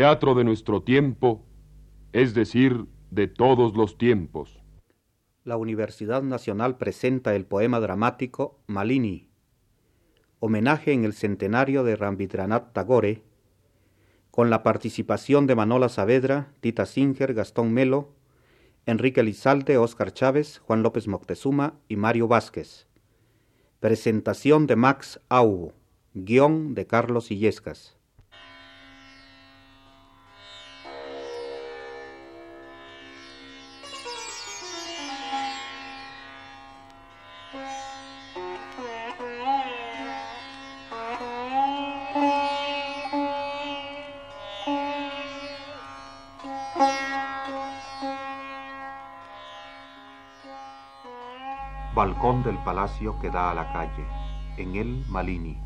teatro de nuestro tiempo, es decir, de todos los tiempos. La Universidad Nacional presenta el poema dramático Malini, homenaje en el centenario de Rambitranat Tagore, con la participación de Manola Saavedra, Tita Singer, Gastón Melo, Enrique Lizalde, Óscar Chávez, Juan López Moctezuma y Mario Vázquez. Presentación de Max Augo, guion de Carlos Illescas. Del palacio que da a la calle. En él Malini.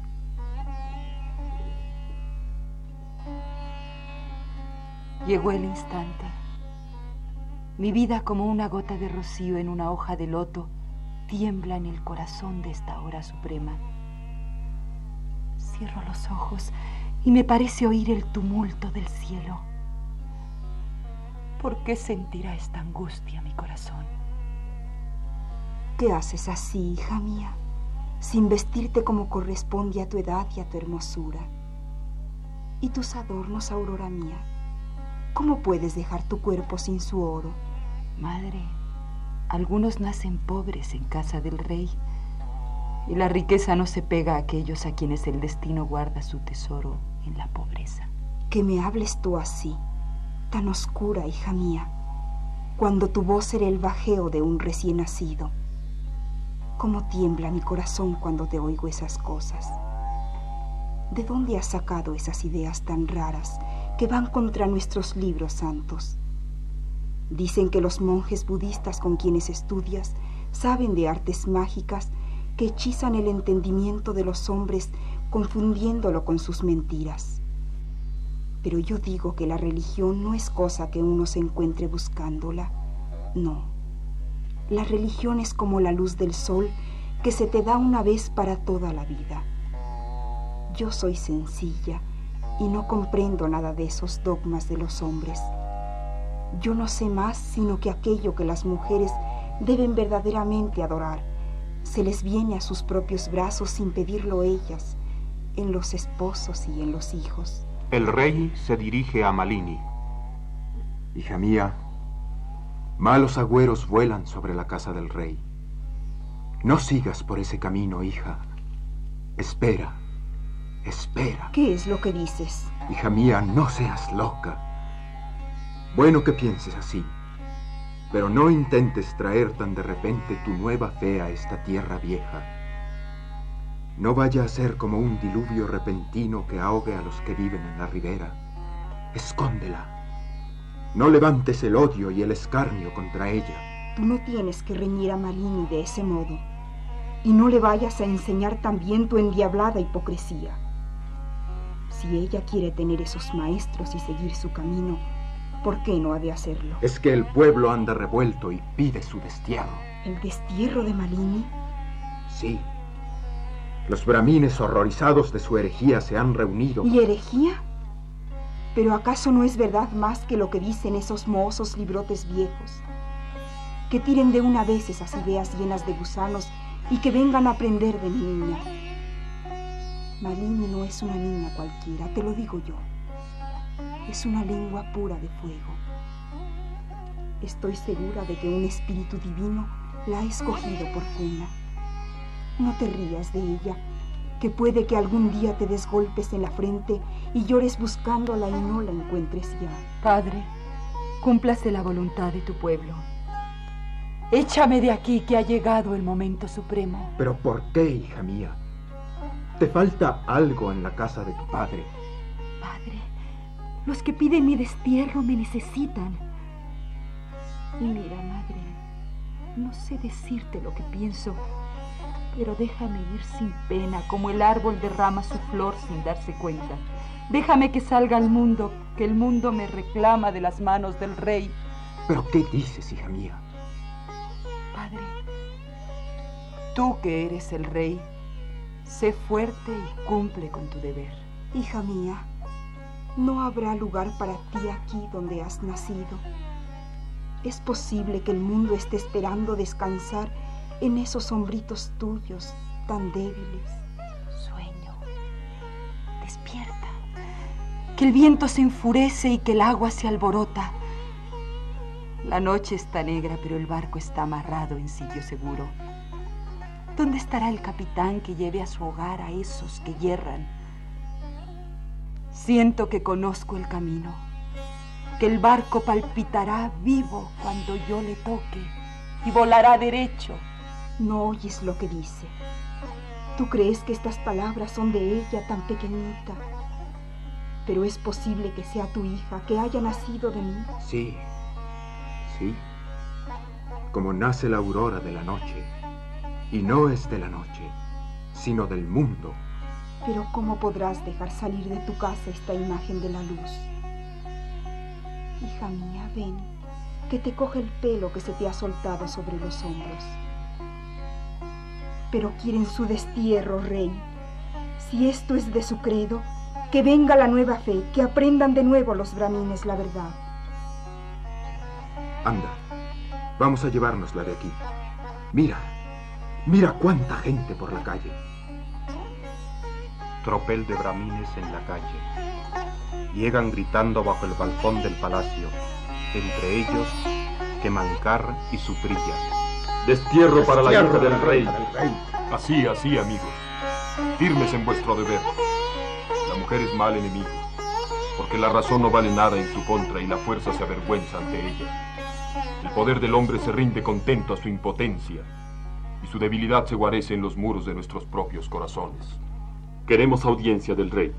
Llegó el instante. Mi vida como una gota de rocío en una hoja de loto tiembla en el corazón de esta hora suprema. Cierro los ojos y me parece oír el tumulto del cielo. ¿Por qué sentirá esta angustia mi corazón? ¿Qué haces así, hija mía, sin vestirte como corresponde a tu edad y a tu hermosura? ¿Y tus adornos, aurora mía? ¿Cómo puedes dejar tu cuerpo sin su oro? Madre, algunos nacen pobres en casa del rey y la riqueza no se pega a aquellos a quienes el destino guarda su tesoro en la pobreza. Que me hables tú así, tan oscura, hija mía, cuando tu voz era el bajeo de un recién nacido. Cómo tiembla mi corazón cuando te oigo esas cosas. ¿De dónde has sacado esas ideas tan raras que van contra nuestros libros santos? Dicen que los monjes budistas con quienes estudias saben de artes mágicas que hechizan el entendimiento de los hombres confundiéndolo con sus mentiras. Pero yo digo que la religión no es cosa que uno se encuentre buscándola. No. La religión es como la luz del sol que se te da una vez para toda la vida. Yo soy sencilla y no comprendo nada de esos dogmas de los hombres. Yo no sé más sino que aquello que las mujeres deben verdaderamente adorar se les viene a sus propios brazos sin pedirlo ellas, en los esposos y en los hijos. El rey se dirige a Malini. Hija mía, malos agüeros vuelan sobre la casa del rey. No sigas por ese camino, hija. Espera, espera. ¿Qué es lo que dices? Hija mía, no seas loca. Bueno que pienses así, pero no intentes traer tan de repente tu nueva fe a esta tierra vieja. No vaya a ser como un diluvio repentino que ahogue a los que viven en la ribera. Escóndela. No levantes el odio y el escarnio contra ella. Tú no tienes que reñir a Malini de ese modo. Y no le vayas a enseñar también tu endiablada hipocresía. Si ella quiere tener esos maestros y seguir su camino, ¿por qué no ha de hacerlo? Es que el pueblo anda revuelto y pide su destierro. ¿El destierro de Malini? Sí. Los bramines horrorizados de su herejía se han reunido. ¿Y herejía? Pero ¿acaso no es verdad más que lo que dicen esos mozos librotes viejos? Que tiren de una vez esas ideas llenas de gusanos y que vengan a aprender de mi niña. Malini no es una niña cualquiera, te lo digo yo. Es una lengua pura de fuego. Estoy segura de que un espíritu divino la ha escogido por cuna. No te rías de ella, que puede que algún día te des golpes en la frente y llores buscándola y no la encuentres ya. Padre, cúmplase la voluntad de tu pueblo. Échame de aquí que ha llegado el momento supremo. ¿Pero por qué, hija mía? Te falta algo en la casa de tu padre. Padre, los que piden mi destierro me necesitan. Mira, madre, no sé decirte lo que pienso, pero déjame ir sin pena, como el árbol derrama su flor sin darse cuenta. Déjame que salga al mundo, que el mundo me reclama de las manos del rey. ¿Pero qué dices, hija mía? Padre, tú que eres el rey, sé fuerte y cumple con tu deber. Hija mía, No habrá lugar para ti aquí donde has nacido. Es posible que el mundo esté esperando descansar en esos hombritos tuyos tan débiles. Sueño. Despierta. Que el viento se enfurece y que el agua se alborota. La noche está negra, pero el barco está amarrado en sitio seguro. ¿Dónde estará el capitán que lleve a su hogar a esos que yerran? Siento que conozco el camino, que el barco palpitará vivo cuando yo le toque y volará derecho. No oyes lo que dice. Tú crees que estas palabras son de ella tan pequeñita, pero es posible que sea tu hija, que haya nacido de mí. Sí, sí, como nace la aurora de la noche, y no es de la noche, sino del mundo. Pero ¿cómo podrás dejar salir de tu casa esta imagen de la luz? Hija mía, ven, que te coge el pelo que se te ha soltado sobre los hombros. Pero quieren su destierro, rey. Si esto es de su credo, que venga la nueva fe, que aprendan de nuevo los bramines la verdad. Anda, vamos a llevárnosla de aquí. Mira, mira cuánta gente por la calle. Tropel de bramines en la calle. Llegan gritando bajo el balcón del palacio, entre ellos Quemancar y Suprilla. Destierro para la hija del rey. Así, así, amigos. Firmes en vuestro deber. La mujer es mal enemigo, porque la razón no vale nada en su contra y la fuerza se avergüenza ante ella. El poder del hombre se rinde contento a su impotencia y su debilidad se guarece en los muros de nuestros propios corazones. Queremos audiencia del rey.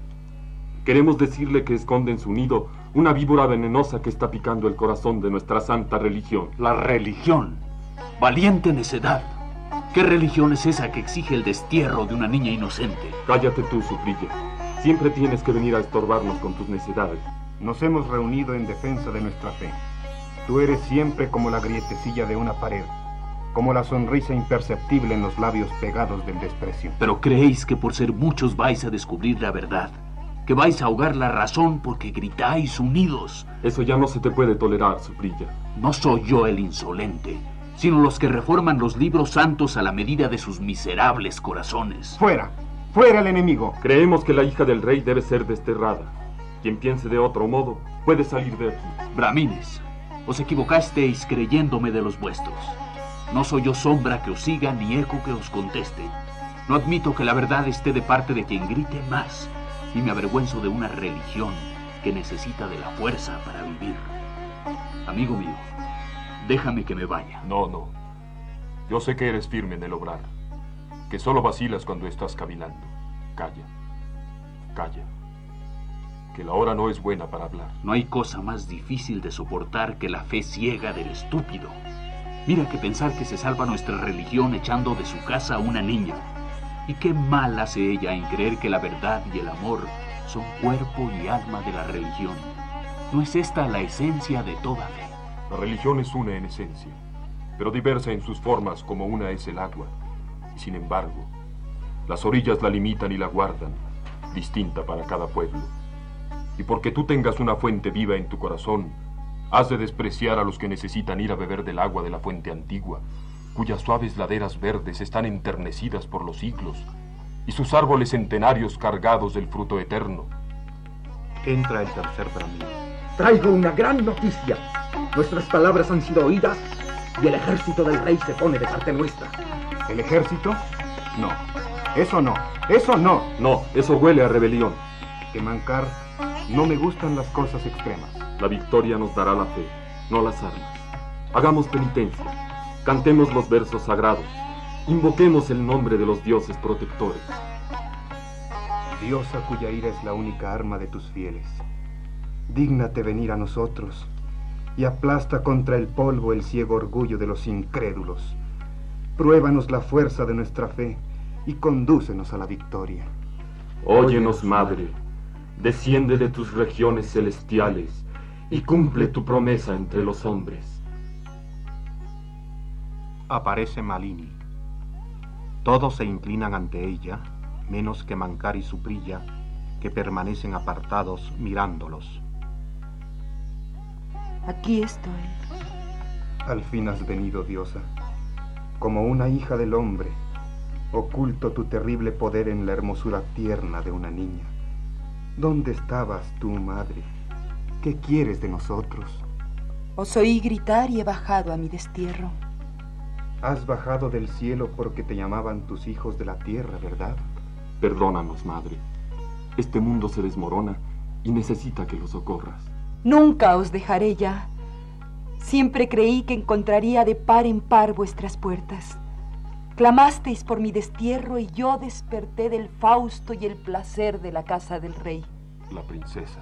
Queremos decirle que esconde en su nido una víbora venenosa que está picando el corazón de nuestra santa religión. La religión. Valiente necedad. ¿Qué religión es esa que exige el destierro de una niña inocente? Cállate tú, Suprilla. Siempre tienes que venir a estorbarnos con tus necedades. Nos hemos reunido en defensa de nuestra fe. Tú eres siempre como la grietecilla de una pared, como la sonrisa imperceptible en los labios pegados del desprecio. Pero creéis que por ser muchos vais a descubrir la verdad, que vais a ahogar la razón porque gritáis unidos. Eso ya no se te puede tolerar, Suprilla. No soy yo el insolente, sino los que reforman los libros santos a la medida de sus miserables corazones. ¡Fuera! ¡Fuera el enemigo! Creemos que la hija del rey debe ser desterrada. Quien piense de otro modo puede salir de aquí. Bramines, os equivocasteis creyéndome de los vuestros. No soy yo sombra que os siga ni eco que os conteste. No admito que la verdad esté de parte de quien grite más y me avergüenzo de una religión que necesita de la fuerza para vivir. Amigo mío, déjame que me vaya. No, no. Yo sé que eres firme en el obrar, que solo vacilas cuando estás caminando. Calla, calla, que la hora no es buena para hablar. No hay cosa más difícil de soportar que la fe ciega del estúpido. Mira que pensar que se salva nuestra religión echando de su casa a una niña. Y qué mal hace ella en creer que la verdad y el amor son cuerpo y alma de la religión. ¿No es esta la esencia de toda fe? La religión es una en esencia, pero diversa en sus formas como una es el agua. Y sin embargo, las orillas la limitan y la guardan, distinta para cada pueblo. Y porque tú tengas una fuente viva en tu corazón, has de despreciar a los que necesitan ir a beber del agua de la fuente antigua, cuyas suaves laderas verdes están enternecidas por los siglos, y sus árboles centenarios cargados del fruto eterno. Entra el tercer bramín. Traigo una gran noticia. Nuestras palabras han sido oídas y el ejército del rey se pone de parte nuestra. ¿El ejército? No. Eso no. Eso no. No, eso huele a rebelión. Que mancar, no me gustan las cosas extremas. La victoria nos dará la fe, no las armas. Hagamos penitencia, cantemos los versos sagrados, invoquemos el nombre de los dioses protectores. Diosa cuya ira es la única arma de tus fieles, dígnate venir a nosotros y aplasta contra el polvo el ciego orgullo de los incrédulos. Pruébanos la fuerza de nuestra fe y condúcenos a la victoria. Óyenos, Madre, desciende de tus regiones celestiales y cumple tu promesa entre los hombres. Aparece Malini. Todos se inclinan ante ella, menos que Mancar y Suprilla, que permanecen apartados mirándolos. Aquí estoy. Al fin has venido, diosa, como una hija del hombre, oculto tu terrible poder en la hermosura tierna de una niña. ¿Dónde estabas tú, madre? ¿Qué quieres de nosotros? Os oí gritar y he bajado a mi destierro. Has bajado del cielo porque te llamaban tus hijos de la tierra, ¿verdad? Perdónanos, madre. Este mundo se desmorona y necesita que lo socorras. Nunca os dejaré ya. Siempre creí que encontraría de par en par vuestras puertas. Clamasteis por mi destierro y yo desperté del Fausto y el placer de la casa del rey. La princesa.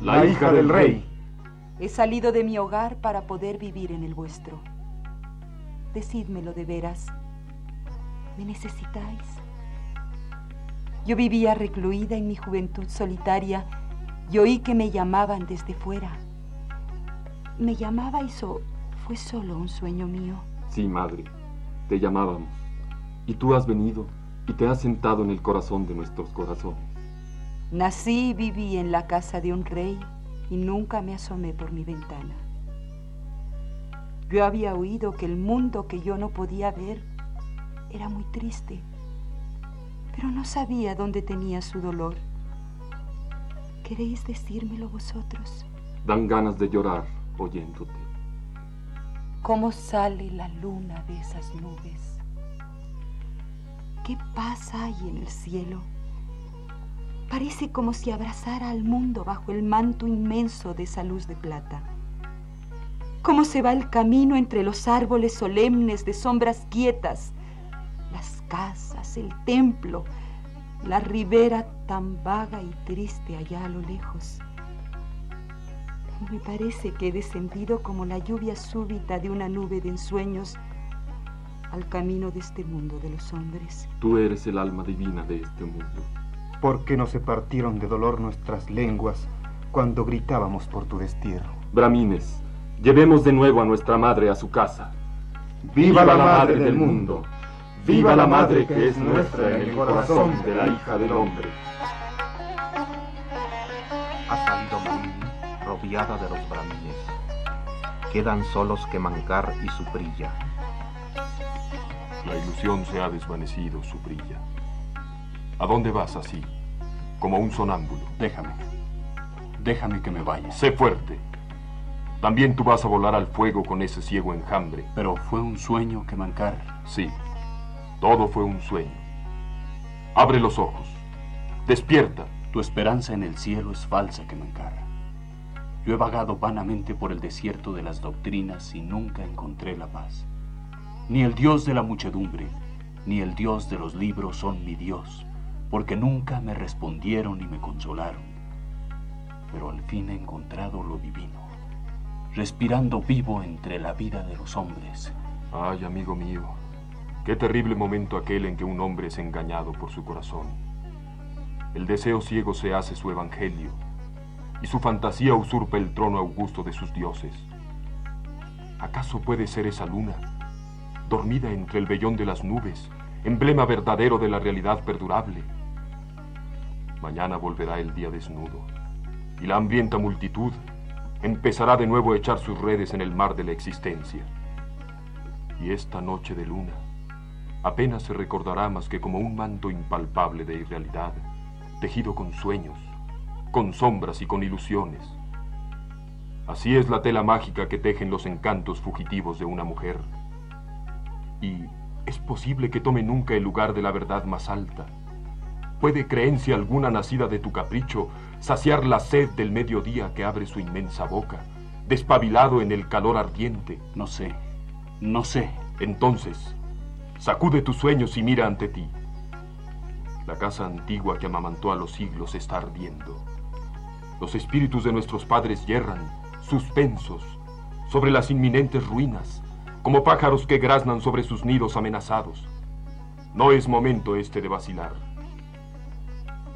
La, hija del rey. He salido de mi hogar para poder vivir en el vuestro. Decídmelo de veras. ¿Me necesitáis? Yo vivía recluida en mi juventud solitaria y oí que me llamaban desde fuera. ¿Me llamabais o fue solo un sueño mío? Sí, madre, te llamábamos. Y tú has venido y te has sentado en el corazón de nuestros corazones. Nací y viví en la casa de un rey y nunca me asomé por mi ventana. Yo había oído que el mundo que yo no podía ver era muy triste, pero no sabía dónde tenía su dolor. ¿Queréis decírmelo vosotros? Dan ganas de llorar oyéndote. ¿Cómo sale la luna de esas nubes? ¿Qué pasa ahí en el cielo? Parece como si abrazara al mundo bajo el manto inmenso de esa luz de plata. ¿Cómo se va el camino entre los árboles solemnes de sombras quietas? Las casas, el templo, la ribera tan vaga y triste allá a lo lejos. Me parece que he descendido como la lluvia súbita de una nube de ensueños al camino de este mundo de los hombres. Tú eres el alma divina de este mundo. ¿Por qué no se partieron de dolor nuestras lenguas cuando gritábamos por tu destierro? Bramines, llevemos de nuevo a nuestra madre a su casa. ¡Viva, la madre del mundo! ¡Viva la madre que es nuestra en el corazón de la hija del hombre! Ha salido Malini, rodeada de los bramines. Quedan solos que Mancar y Suprilla. La ilusión se ha desvanecido, Suprilla. ¿A dónde vas así? Como un sonámbulo. Déjame. Déjame que me vaya. Sé fuerte. También tú vas a volar al fuego con ese ciego enjambre. Pero fue un sueño que mancar. Sí, todo fue un sueño. Abre los ojos. Despierta. Tu esperanza en el cielo es falsa, que mancar. Yo he vagado vanamente por el desierto de las doctrinas y nunca encontré la paz. Ni el Dios de la muchedumbre, ni el Dios de los libros son mi Dios, porque nunca me respondieron ni me consolaron. Pero al fin he encontrado lo divino, respirando vivo entre la vida de los hombres. Ay, amigo mío, qué terrible momento aquel en que un hombre es engañado por su corazón. El deseo ciego se hace su evangelio, y su fantasía usurpa el trono augusto de sus dioses. ¿Acaso puede ser esa luna, dormida entre el vellón de las nubes, emblema verdadero de la realidad perdurable? Mañana volverá el día desnudo, y la hambrienta multitud empezará de nuevo a echar sus redes en el mar de la existencia. Y esta noche de luna apenas se recordará más que como un manto impalpable de irrealidad, tejido con sueños, con sombras y con ilusiones. Así es la tela mágica que tejen los encantos fugitivos de una mujer. Y es posible que tome nunca el lugar de la verdad más alta. ¿Puede creencia alguna nacida de tu capricho saciar la sed del mediodía que abre su inmensa boca, despabilado en el calor ardiente? No sé, no sé. Entonces, sacude tus sueños y mira ante ti. La casa antigua que amamantó a los siglos está ardiendo. Los espíritus de nuestros padres yerran, suspensos, sobre las inminentes ruinas, como pájaros que graznan sobre sus nidos amenazados. No es momento este de vacilar.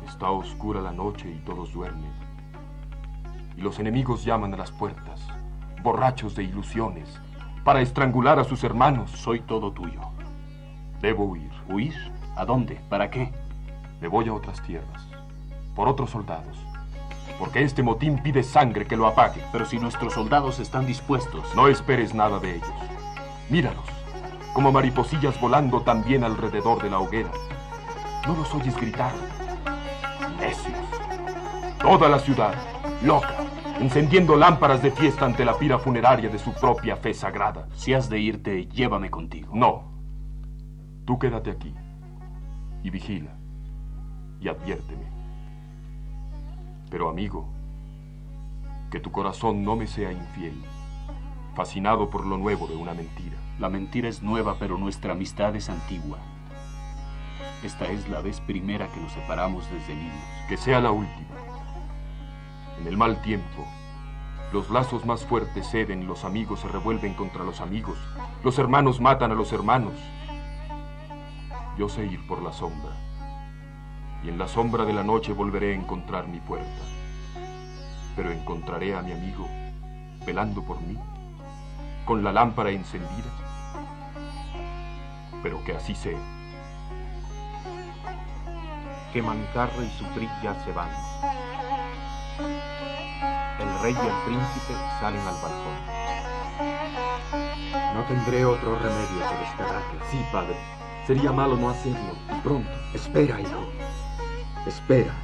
Está oscura la noche y todos duermen. Y los enemigos llaman a las puertas, borrachos de ilusiones, para estrangular a sus hermanos. Soy todo tuyo. Debo huir. ¿Huir? ¿A dónde? ¿Para qué? Me voy a otras tierras. Por otros soldados. Porque este motín pide sangre que lo apague. Pero si nuestros soldados están dispuestos. No esperes nada de ellos. Míralos, como mariposillas volando también alrededor de la hoguera. No los oyes gritar. Necios. Toda la ciudad, loca, encendiendo lámparas de fiesta ante la pira funeraria de su propia fe sagrada. Si has de irte, llévame contigo. No. Tú quédate aquí y vigila y adviérteme. Pero amigo, que tu corazón no me sea infiel, fascinado por lo nuevo de una mentira. La mentira es nueva, pero nuestra amistad es antigua. Esta es la vez primera que nos separamos desde niños. Que sea la última. En el mal tiempo, los lazos más fuertes ceden, los amigos se revuelven contra los amigos, los hermanos matan a los hermanos. Yo sé ir por la sombra, y en la sombra de la noche volveré a encontrar mi puerta. Pero encontraré a mi amigo velando por mí, con la lámpara encendida. Pero que así sea. Que Mancarro y su trilla se van. El rey y el príncipe salen al balcón. No tendré otro remedio que desterrarla. Sí, padre. Sería malo no hacerlo. Pronto. Espera, hijo. Espera.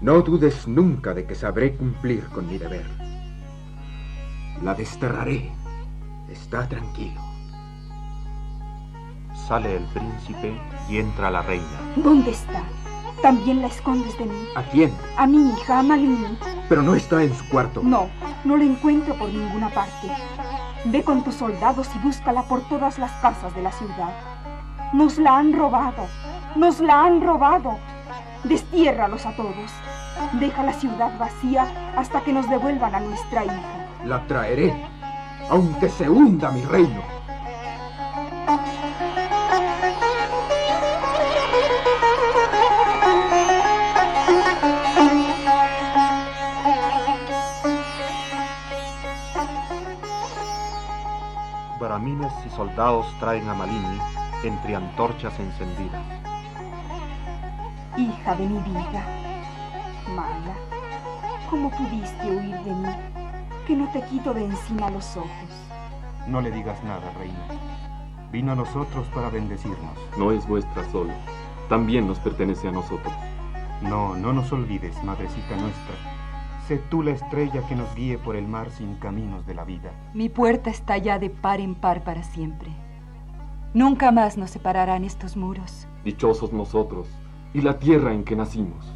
No dudes nunca de que sabré cumplir con mi deber. La desterraré. Está tranquilo. Sale el príncipe y entra la reina. ¿Dónde está? ¿También la escondes de mí? ¿A quién? A mi hija, a Malini. Pero no está en su cuarto. No, no la encuentro por ninguna parte. Ve con tus soldados y búscala por todas las casas de la ciudad. Nos la han robado. Nos la han robado. Destiérralos a todos. Deja la ciudad vacía hasta que nos devuelvan a nuestra hija. La traeré, aunque se hunda mi reino. Bramines y soldados traen a Malini entre antorchas encendidas. Hija de mi vida, mala, ¿cómo pudiste huir de mí? Que no te quito de encima los ojos. No le digas nada, reina. Vino a nosotros para bendecirnos. No es vuestra solo. También nos pertenece a nosotros. No, no nos olvides, madrecita nuestra. Sé tú la estrella que nos guíe por el mar sin caminos de la vida. Mi puerta está ya de par en par para siempre. Nunca más nos separarán estos muros. Dichosos nosotros y la tierra en que nacimos.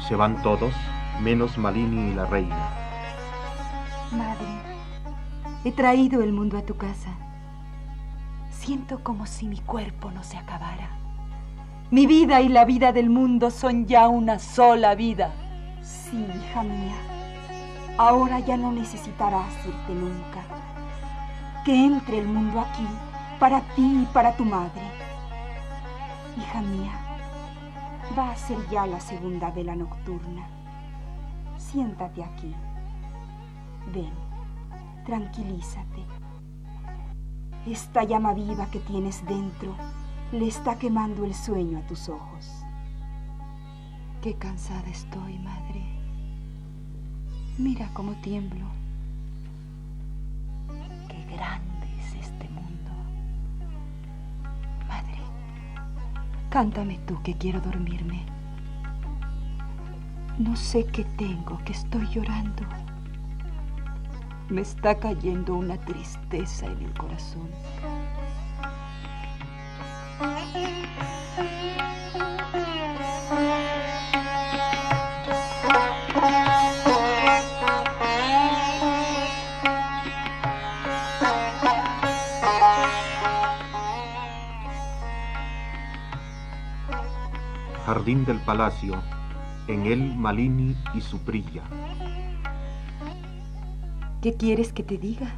Se van todos, menos Malini y la reina. Madre, he traído el mundo a tu casa. Siento como si mi cuerpo no se acabara. Mi vida y la vida del mundo son ya una sola vida. Sí, hija mía. Ahora ya no necesitarás irte nunca. Que entre el mundo aquí, para ti y para tu madre. Hija mía, va a ser ya la segunda vela nocturna. Siéntate aquí. Ven, tranquilízate. Esta llama viva que tienes dentro le está quemando el sueño a tus ojos. Qué cansada estoy, madre. Mira cómo tiemblo. Qué grande cántame tú que quiero dormirme. No sé qué tengo, que estoy llorando. Me está cayendo una tristeza en el corazón. Jardín del palacio, en él Malini y su prilla. ¿Qué quieres que te diga?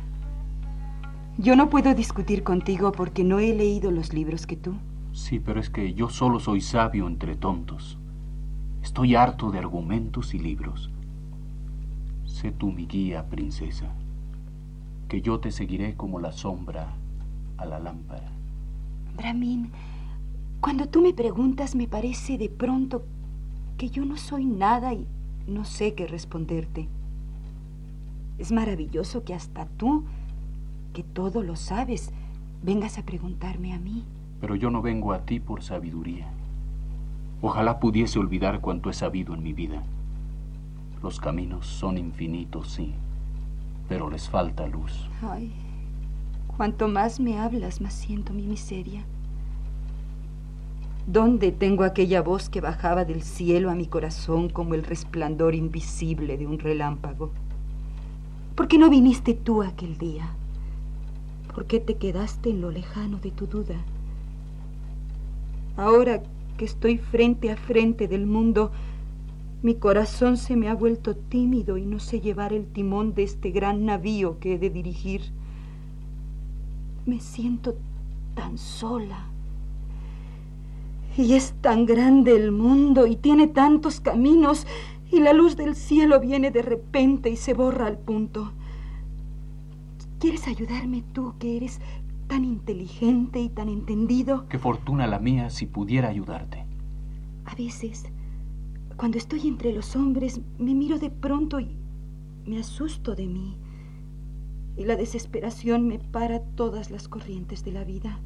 Yo no puedo discutir contigo porque no he leído los libros que tú. Sí, pero es que yo solo soy sabio entre tontos. Estoy harto de argumentos y libros. Sé tú mi guía, princesa, que yo te seguiré como la sombra a la lámpara. Brahmin, cuando tú me preguntas me parece de pronto que yo no soy nada y no sé qué responderte. Es maravilloso que hasta tú, que todo lo sabes, vengas a preguntarme a mí. Pero yo no vengo a ti por sabiduría. Ojalá pudiese olvidar cuanto he sabido en mi vida. Los caminos son infinitos, sí, pero les falta luz. Ay, cuanto más me hablas, más siento mi miseria. ¿Dónde tengo aquella voz que bajaba del cielo a mi corazón como el resplandor invisible de un relámpago? ¿Por qué no viniste tú aquel día? ¿Por qué te quedaste en lo lejano de tu duda? Ahora que estoy frente a frente del mundo, mi corazón se me ha vuelto tímido y no sé llevar el timón de este gran navío que he de dirigir. Me siento tan sola. Y es tan grande el mundo y tiene tantos caminos y la luz del cielo viene de repente y se borra al punto. ¿Quieres ayudarme tú que eres tan inteligente y tan entendido? Qué fortuna la mía si pudiera ayudarte. A veces, cuando estoy entre los hombres, me miro de pronto y me asusto de mí. Y la desesperación me para todas las corrientes de la vida.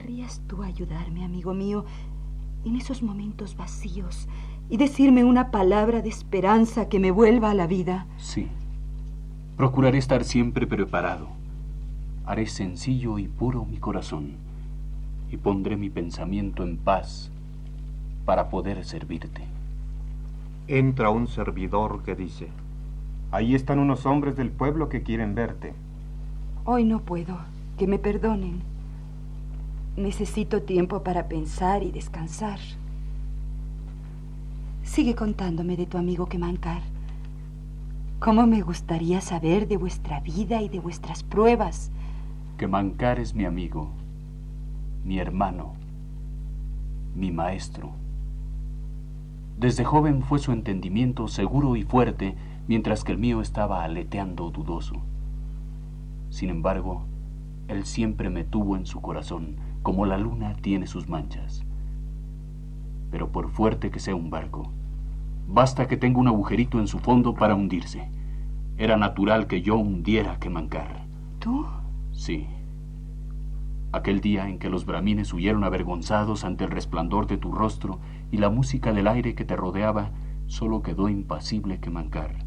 ¿Querrías tú ayudarme, amigo mío, en esos momentos vacíos y decirme una palabra de esperanza que me vuelva a la vida? Sí. Procuraré estar siempre preparado. Haré sencillo y puro mi corazón y pondré mi pensamiento en paz para poder servirte. Entra un servidor que dice, Ahí están unos hombres del pueblo que quieren verte. Hoy no puedo, que me perdonen. Necesito tiempo para pensar y descansar. Sigue contándome de tu amigo Kemancar. ¿Cómo me gustaría saber de vuestra vida y de vuestras pruebas? Kemancar es mi amigo, mi hermano, mi maestro. Desde joven fue su entendimiento seguro y fuerte, mientras que el mío estaba aleteando dudoso. Sin embargo, él siempre me tuvo en su corazón, como la luna tiene sus manchas. Pero por fuerte que sea un barco, basta que tenga un agujerito en su fondo para hundirse. Era natural que yo hundiera que mancar. ¿Tú? Sí. Aquel día en que los bramines huyeron avergonzados ante el resplandor de tu rostro y la música del aire que te rodeaba, solo quedó impasible que mancar.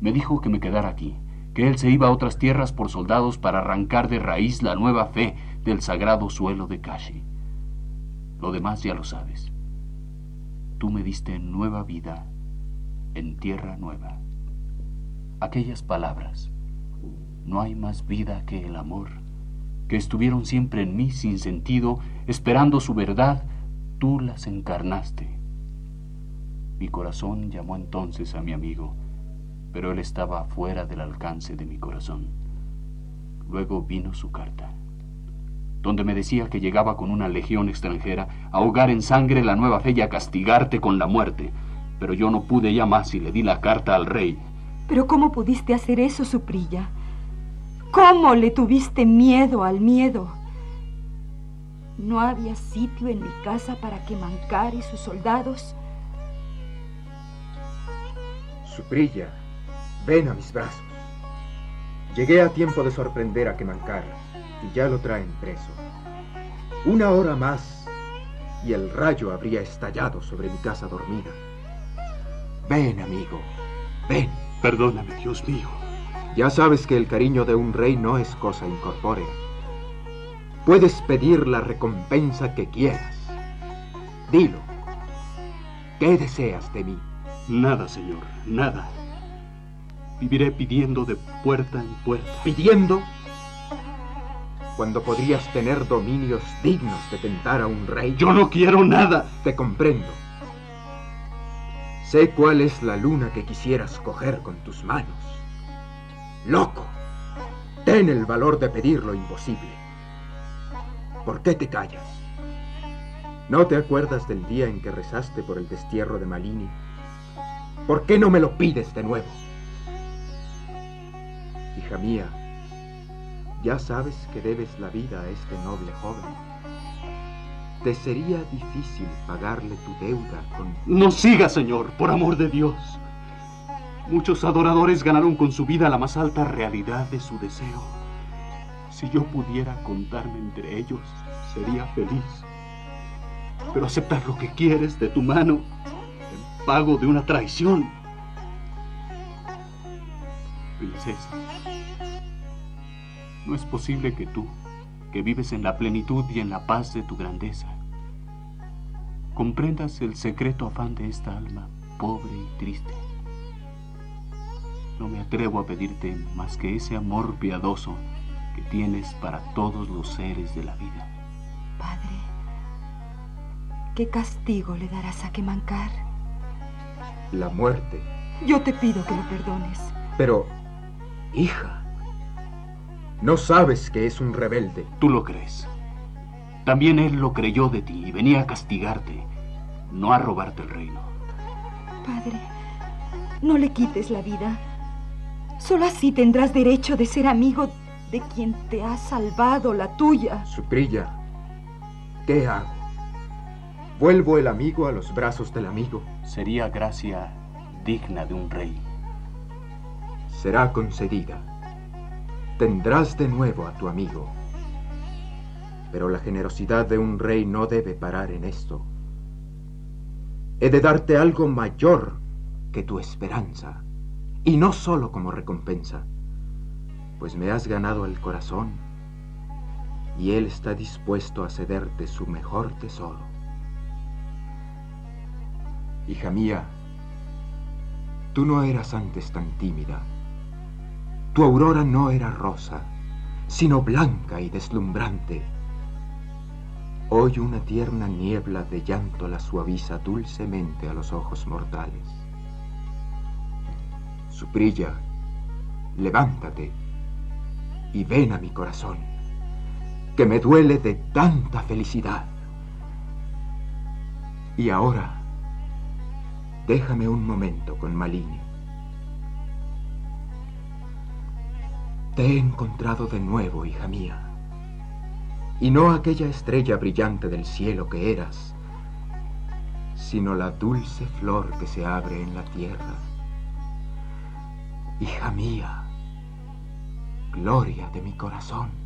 Me dijo que me quedara aquí, que él se iba a otras tierras por soldados para arrancar de raíz la nueva fe del sagrado suelo de Kashi. Lo demás ya lo sabes. Tú me diste nueva vida en tierra nueva. Aquellas palabras, no hay más vida que el amor, que estuvieron siempre en mí sin sentido, esperando su verdad, tú las encarnaste. Mi corazón llamó entonces a mi amigo, pero él estaba fuera del alcance de mi corazón. Luego vino su carta donde me decía que llegaba con una legión extranjera a ahogar en sangre la nueva fe y a castigarte con la muerte. Pero yo no pude ya más y le di la carta al rey. ¿Pero cómo pudiste hacer eso, Suprilla? ¿Cómo le tuviste miedo al miedo? ¿No había sitio en mi casa para que Mancar y sus soldados? Suprilla, ven a mis brazos. Llegué a tiempo de sorprender a Kemancar y ya lo traen preso. Una hora más y el rayo habría estallado sobre mi casa dormida. Ven, amigo, ven. Perdóname, Dios mío. Ya sabes que el cariño de un rey no es cosa incorpórea. Puedes pedir la recompensa que quieras. Dilo. ¿Qué deseas de mí? Nada, señor, nada. Viviré pidiendo de puerta en puerta. ¿Pidiendo? Cuando podrías tener dominios dignos de tentar a un rey. Yo no quiero nada. Te comprendo. Sé cuál es la luna que quisieras coger con tus manos. Loco, ten el valor de pedir lo imposible. ¿Por qué te callas? ¿No te acuerdas del día en que rezaste por el destierro de Malini? ¿Por qué no me lo pides de nuevo? Hija mía, ya sabes que debes la vida a este noble joven. te sería difícil pagarle tu deuda con... No siga, señor, por amor de Dios. Muchos adoradores ganaron con su vida la más alta realidad de su deseo. Si yo pudiera contarme entre ellos, sería feliz. Pero aceptar lo que quieres de tu mano, el pago de una traición. Princesa, no es posible que tú, que vives en la plenitud y en la paz de tu grandeza, comprendas el secreto afán de esta alma pobre y triste. No me atrevo a pedirte más que ese amor piadoso que tienes para todos los seres de la vida. Padre, ¿qué castigo le darás a Kemancar? La muerte. Yo te pido que lo perdones. Pero, hija, no sabes que es un rebelde. Tú lo crees. También él lo creyó de ti y venía a castigarte, no a robarte el reino. Padre, no le quites la vida. Solo así tendrás derecho de ser amigo de quien te ha salvado la tuya. Suprilla, ¿qué hago? ¿Vuelvo el amigo a los brazos del amigo? Sería gracia digna de un rey. Será concedida. Tendrás de nuevo a tu amigo. Pero la generosidad de un rey no debe parar en esto. He de darte algo mayor que tu esperanza. Y no solo como recompensa, pues me has ganado el corazón y Él está dispuesto a cederte su mejor tesoro. Hija mía, tú no eras antes tan tímida. Tu aurora no era rosa, sino blanca y deslumbrante. Hoy una tierna niebla de llanto la suaviza dulcemente a los ojos mortales. Suprilla, levántate y ven a mi corazón, que me duele de tanta felicidad. Y ahora, déjame un momento con Malini. Te he encontrado de nuevo, hija mía, y no aquella estrella brillante del cielo que eras, sino la dulce flor que se abre en la tierra hija mía, gloria de mi corazón.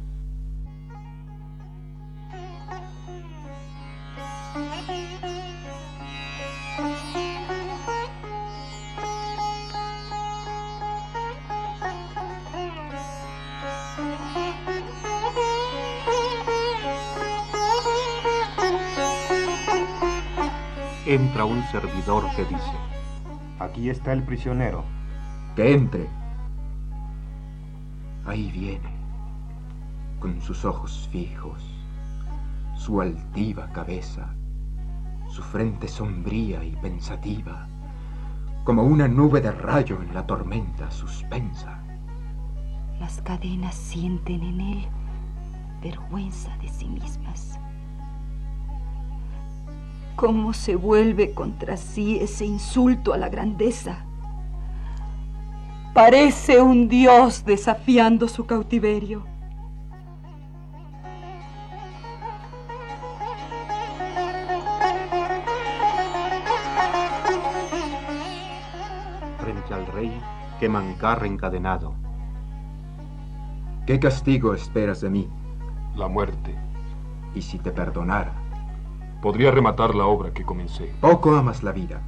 Entra un servidor que dice, Aquí está el prisionero. Que entre. Ahí viene, con sus ojos fijos, su altiva cabeza, su frente sombría y pensativa, como una nube de rayo en la tormenta suspensa. Las cadenas sienten en él vergüenza de sí mismas. ¿Cómo se vuelve contra sí ese insulto a la grandeza? Parece un dios desafiando su cautiverio. frente al rey, que mancar encadenado. ¿Qué castigo esperas de mí? La muerte. Y si te perdonara, Podría rematar la obra que comencé. poco amas la vida.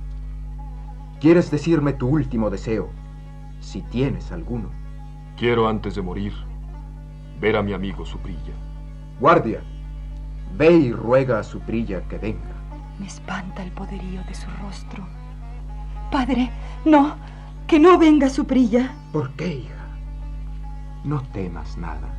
¿Quieres decirme tu último deseo? Si tienes alguno. Quiero antes de morir ver a mi amigo Suprilla. Guardia, ve y ruega a Suprilla que venga. Me espanta el poderío de su rostro. Padre, no, que no venga su prilla. ¿Por qué, hija? No temas nada.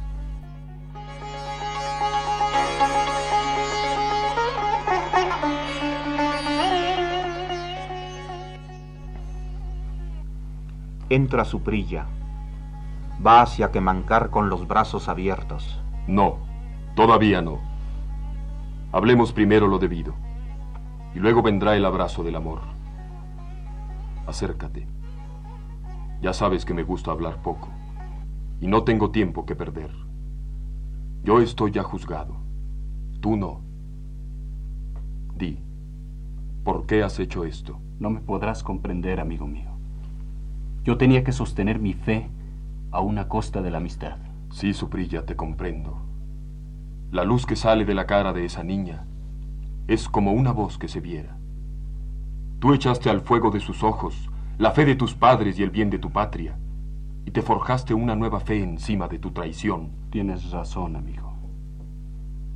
Entra su prilla. Va hacia Quemancar con los brazos abiertos. No, todavía no. Hablemos primero lo debido, y luego vendrá el abrazo del amor. Acércate. Ya sabes que me gusta hablar poco, y no tengo tiempo que perder. Yo estoy ya juzgado, tú no. Di, ¿por qué has hecho esto? No me podrás comprender, amigo mío. Yo tenía que sostener mi fe a una costa de la amistad. Sí, Suprilla, te comprendo. La luz que sale de la cara de esa niña es como una voz que se viera. Tú echaste al fuego de sus ojos la fe de tus padres y el bien de tu patria, y te forjaste una nueva fe encima de tu traición. Tienes razón, amigo.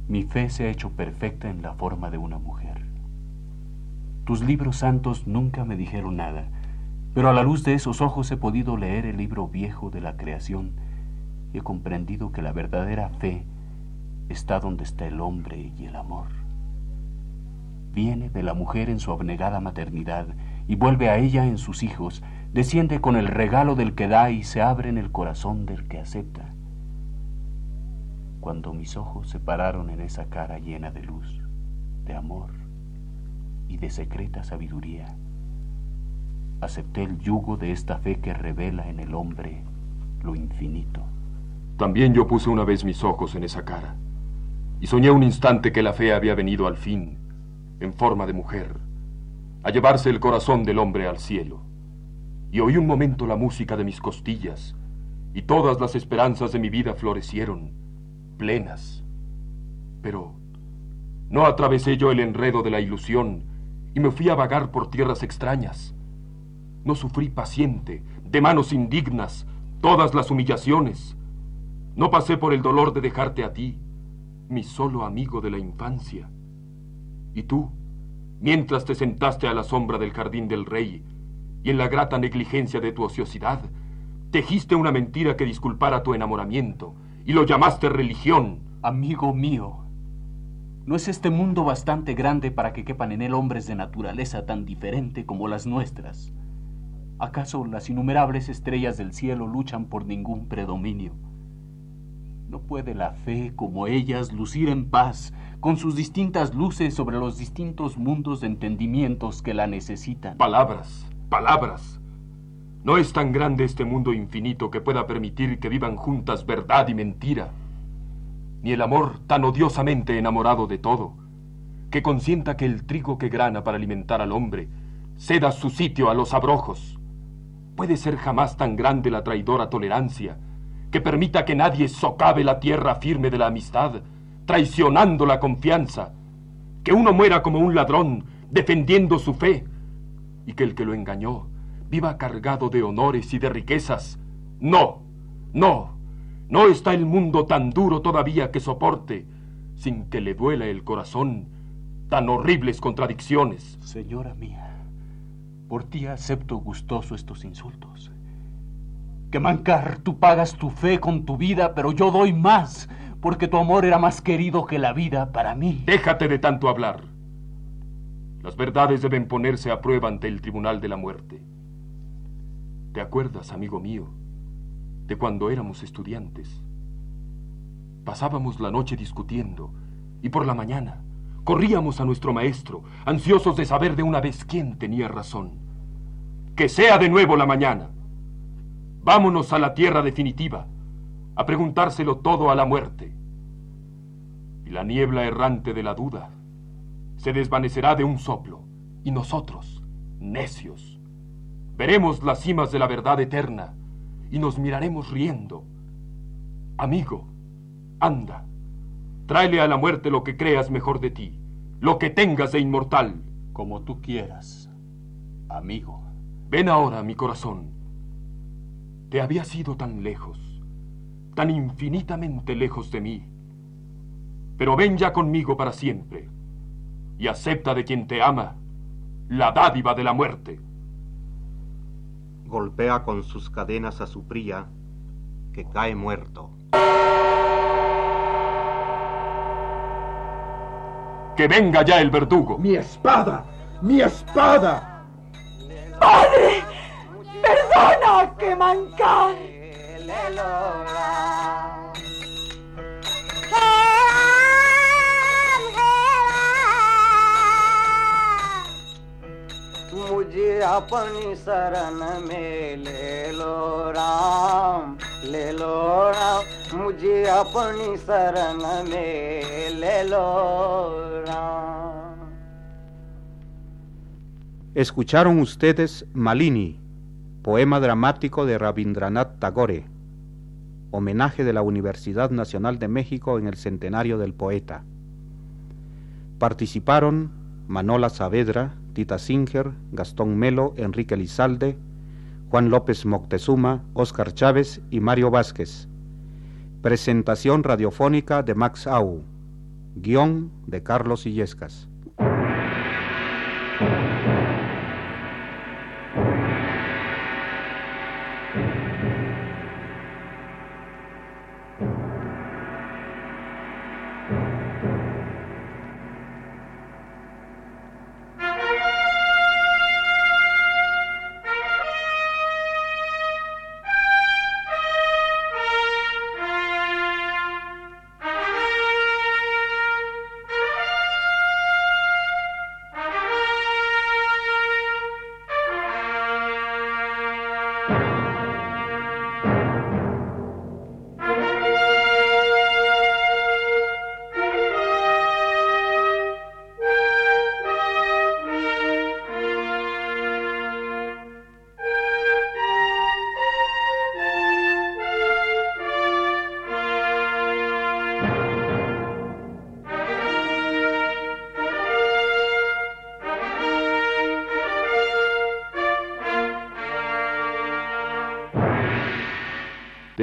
Mi fe se ha hecho perfecta en la forma de una mujer. Tus libros santos nunca me dijeron nada, pero a la luz de esos ojos he podido leer el libro viejo de la creación y he comprendido que la verdadera fe está donde está el hombre y el amor. Viene de la mujer en su abnegada maternidad y vuelve a ella en sus hijos, desciende con el regalo del que da y se abre en el corazón del que acepta. Cuando mis ojos se pararon en esa cara llena de luz, de amor y de secreta sabiduría, acepté el yugo de esta fe que revela en el hombre lo infinito. También yo puse una vez mis ojos en esa cara y soñé un instante que la fe había venido al fin, en forma de mujer, a llevarse el corazón del hombre al cielo. Y oí un momento la música de mis costillas, y todas las esperanzas de mi vida florecieron, plenas. Pero no atravesé yo el enredo de la ilusión y me fui a vagar por tierras extrañas. No sufrí paciente, de manos indignas, todas las humillaciones. No pasé por el dolor de dejarte a ti, mi solo amigo de la infancia. Y tú, mientras te sentaste a la sombra del jardín del rey, y en la grata negligencia de tu ociosidad, tejiste una mentira que disculpara tu enamoramiento, y lo llamaste religión. Amigo mío, ¿no es este mundo bastante grande para que quepan en él hombres de naturaleza tan diferente como las nuestras? ¿Acaso las innumerables estrellas del cielo luchan por ningún predominio? ¿No puede la fe, como ellas, lucir en paz, con sus distintas luces sobre los distintos mundos de entendimientos que la necesitan? Palabras, palabras. No es tan grande este mundo infinito que pueda permitir que vivan juntas verdad y mentira, ni el amor tan odiosamente enamorado de todo, que consienta que el trigo que grana para alimentar al hombre ceda su sitio a los abrojos. Puede ser jamás tan grande la traidora tolerancia que permita que nadie socave la tierra firme de la amistad, traicionando la confianza, que uno muera como un ladrón defendiendo su fe, y que el que lo engañó viva cargado de honores y de riquezas. No, no, no está el mundo tan duro todavía que soporte, sin que le duela el corazón, tan horribles contradicciones. Señora mía, por ti acepto gustoso estos insultos. Que mancar, tú pagas tu fe con tu vida, pero yo doy más, porque tu amor era más querido que la vida para mí. Déjate de tanto hablar. Las verdades deben ponerse a prueba ante el tribunal de la muerte. ¿Te acuerdas, amigo mío, de cuando éramos estudiantes? Pasábamos la noche discutiendo y por la mañana corríamos a nuestro maestro, ansiosos de saber de una vez quién tenía razón. Que sea de nuevo la mañana. Vámonos a la tierra definitiva, a preguntárselo todo a la muerte. Y la niebla errante de la duda se desvanecerá de un soplo, y nosotros, necios, Veremos las cimas de la verdad eterna y nos miraremos riendo. Amigo, anda, tráele a la muerte lo que creas mejor de ti, lo que tengas de inmortal. Como tú quieras, amigo. Ven ahora, mi corazón. Te había sido tan lejos, tan infinitamente lejos de mí. Pero ven ya conmigo para siempre y acepta de quien te ama la dádiva de la muerte golpea con sus cadenas a su pría, que cae muerto. ¡Que venga ya el verdugo! ¡Mi espada! ¡Mi espada! ¡Padre! ¡Perdona que mancar! मुझे अपनी शरण में ले लो राम ले लो राम मुझे अपनी शरण में ले लो Ram Escucharon ustedes Malini, poema dramático de Rabindranath Tagore, homenaje de la Universidad Nacional de México en el centenario del poeta. Participaron Manola Saavedra, Tita Singer, Gastón Melo, Enrique Lizalde, Juan López Moctezuma, Óscar Chávez y Mario Vázquez. Presentación radiofónica de Max Au. Guión de Carlos Illescas.